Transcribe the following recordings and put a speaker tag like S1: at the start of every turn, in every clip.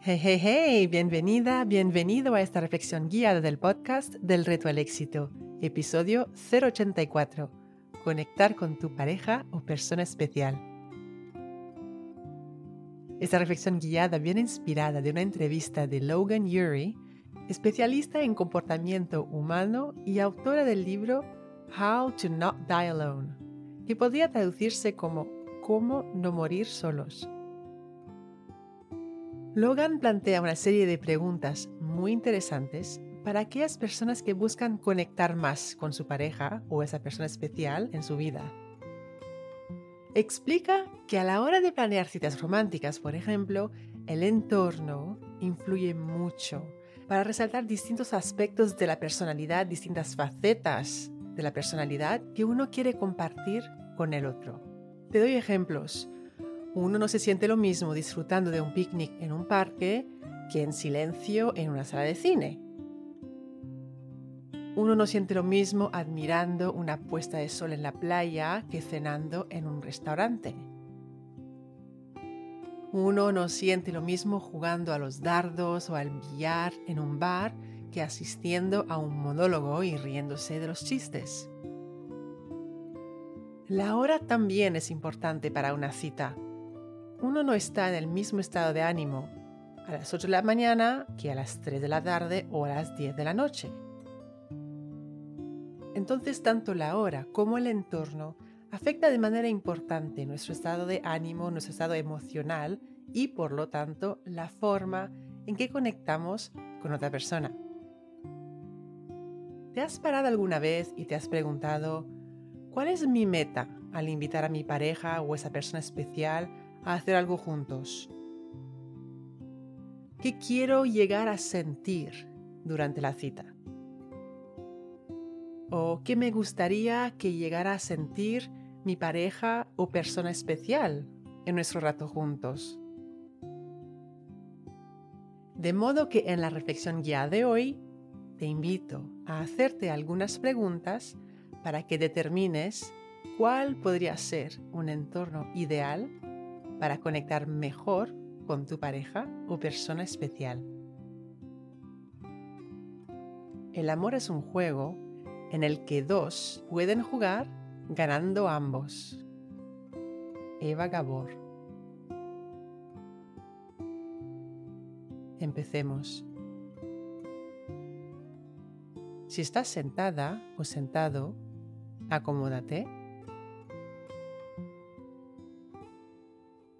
S1: Hey, hey, hey, bienvenida, bienvenido a esta reflexión guiada del podcast del reto al éxito, episodio 084, conectar con tu pareja o persona especial. Esta reflexión guiada viene inspirada de una entrevista de Logan Ury, especialista en comportamiento humano y autora del libro How to Not Die Alone, que podría traducirse como Cómo no morir solos. Logan plantea una serie de preguntas muy interesantes para aquellas personas que buscan conectar más con su pareja o esa persona especial en su vida. Explica que a la hora de planear citas románticas, por ejemplo, el entorno influye mucho para resaltar distintos aspectos de la personalidad, distintas facetas de la personalidad que uno quiere compartir con el otro. Te doy ejemplos. Uno no se siente lo mismo disfrutando de un picnic en un parque que en silencio en una sala de cine. Uno no siente lo mismo admirando una puesta de sol en la playa que cenando en un restaurante. Uno no siente lo mismo jugando a los dardos o al billar en un bar que asistiendo a un monólogo y riéndose de los chistes. La hora también es importante para una cita. Uno no está en el mismo estado de ánimo a las 8 de la mañana que a las 3 de la tarde o a las 10 de la noche. Entonces tanto la hora como el entorno afecta de manera importante nuestro estado de ánimo, nuestro estado emocional y por lo tanto la forma en que conectamos con otra persona. ¿Te has parado alguna vez y te has preguntado, ¿cuál es mi meta al invitar a mi pareja o esa persona especial a hacer algo juntos? ¿Qué quiero llegar a sentir durante la cita? ¿O qué me gustaría que llegara a sentir mi pareja o persona especial en nuestro rato juntos? De modo que en la reflexión guía de hoy te invito a hacerte algunas preguntas para que determines cuál podría ser un entorno ideal para conectar mejor con tu pareja o persona especial. El amor es un juego en el que dos pueden jugar ganando ambos. Eva Gabor. Empecemos. Si estás sentada o sentado, acomódate.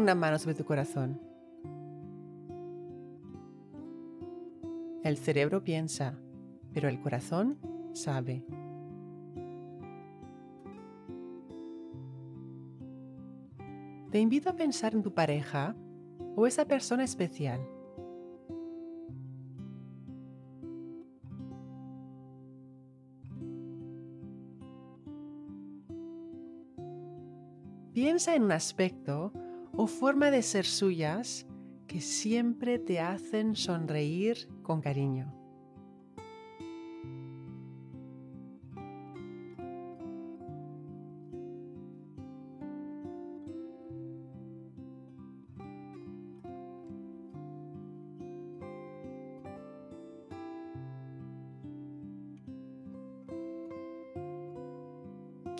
S1: Una mano sobre tu corazón. El cerebro piensa, pero el corazón sabe. Te invito a pensar en tu pareja o esa persona especial Piensa en un aspecto o forma de ser suyas que siempre te hacen sonreír con cariño.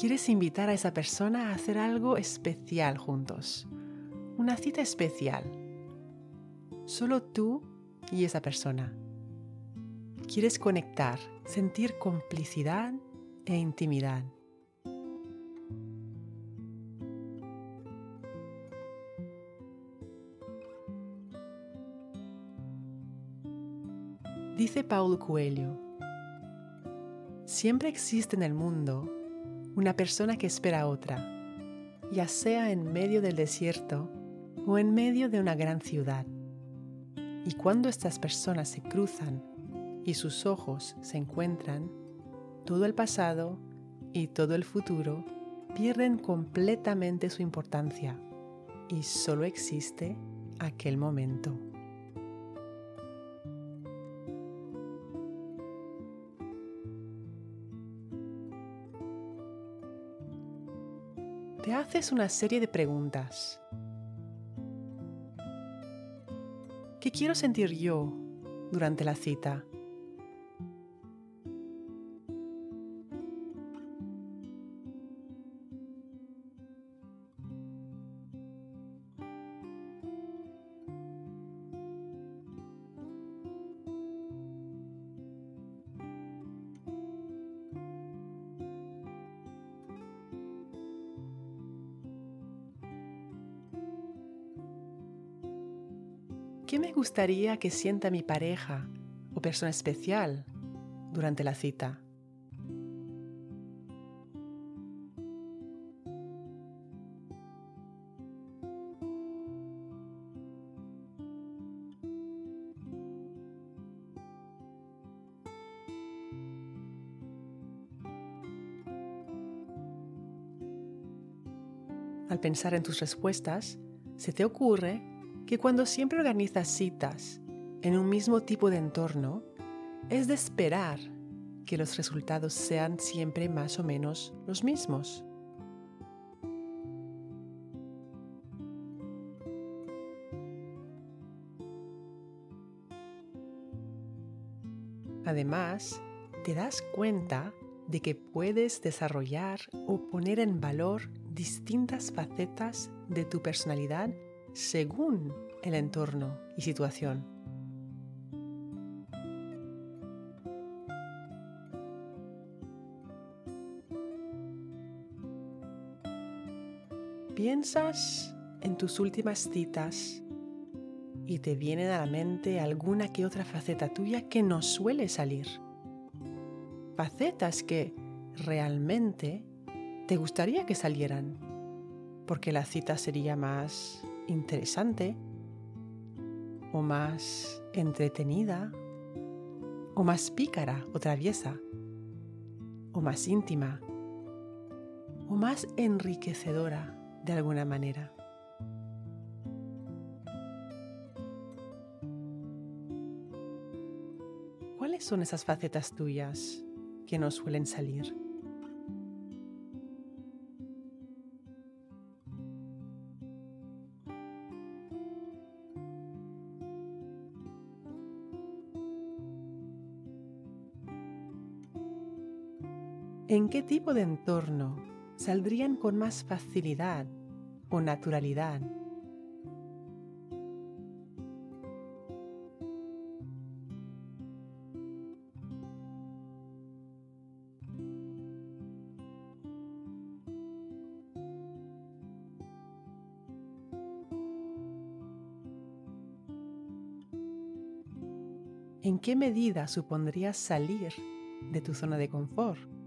S1: quieres invitar a esa persona a hacer algo especial juntos. Una cita especial. Solo tú y esa persona. Quieres conectar, sentir complicidad e intimidad. Dice Paulo Coelho, siempre existe en el mundo una persona que espera a otra, ya sea en medio del desierto o en medio de una gran ciudad. Y cuando estas personas se cruzan y sus ojos se encuentran, todo el pasado y todo el futuro pierden completamente su importancia y solo existe aquel momento. te haces una serie de preguntas. ¿Qué quiero sentir yo durante la cita? ¿Qué me gustaría que sienta mi pareja o persona especial durante la cita? Al pensar en tus respuestas, se te ocurre que cuando siempre organizas citas en un mismo tipo de entorno, es de esperar que los resultados sean siempre más o menos los mismos. Además, te das cuenta de que puedes desarrollar o poner en valor distintas facetas de tu personalidad según el entorno y situación. Piensas en tus últimas citas y te viene a la mente alguna que otra faceta tuya que no suele salir. Facetas que realmente te gustaría que salieran, porque la cita sería más interesante o más entretenida o más pícara o traviesa o más íntima o más enriquecedora de alguna manera. ¿Cuáles son esas facetas tuyas que no suelen salir? Qué tipo de entorno saldrían con más facilidad o naturalidad? ¿En qué medida supondría salir de tu zona de confort?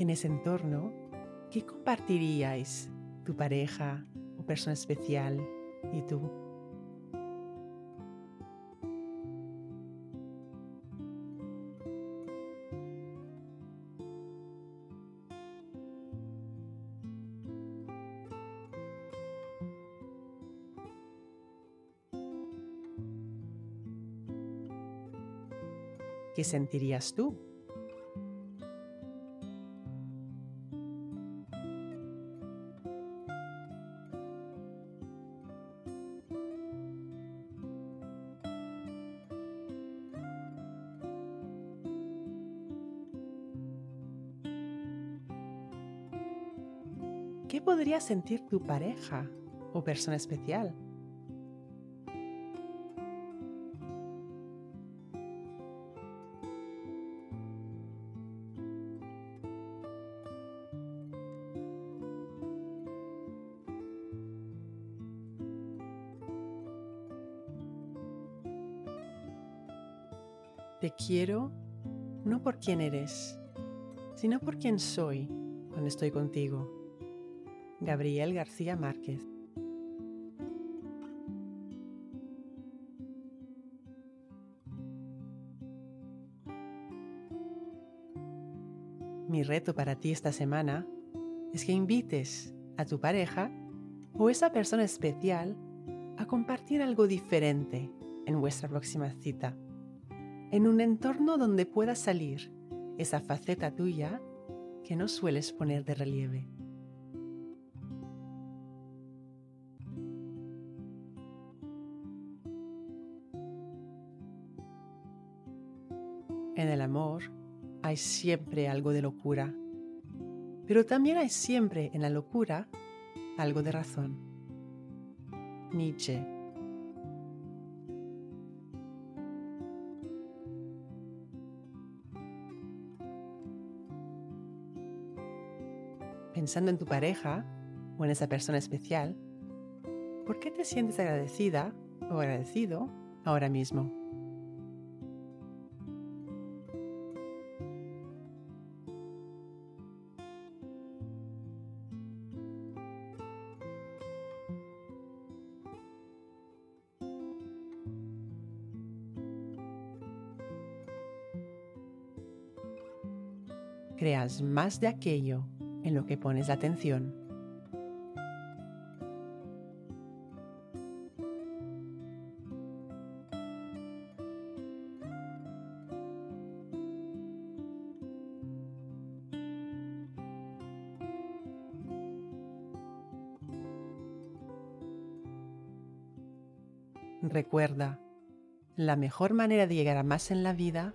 S1: En ese entorno, ¿qué compartiríais tu pareja o persona especial y tú? ¿Qué sentirías tú? ¿Qué podría sentir tu pareja o persona especial? Te quiero no por quién eres, sino por quién soy cuando estoy contigo. Gabriel García Márquez. Mi reto para ti esta semana es que invites a tu pareja o esa persona especial a compartir algo diferente en vuestra próxima cita en un entorno donde pueda salir esa faceta tuya que no sueles poner de relieve. Hay siempre algo de locura, pero también hay siempre en la locura algo de razón. Nietzsche pensando en tu pareja o en esa persona especial, ¿por qué te sientes agradecida o agradecido ahora mismo? Más de aquello en lo que pones atención. Recuerda, la mejor manera de llegar a más en la vida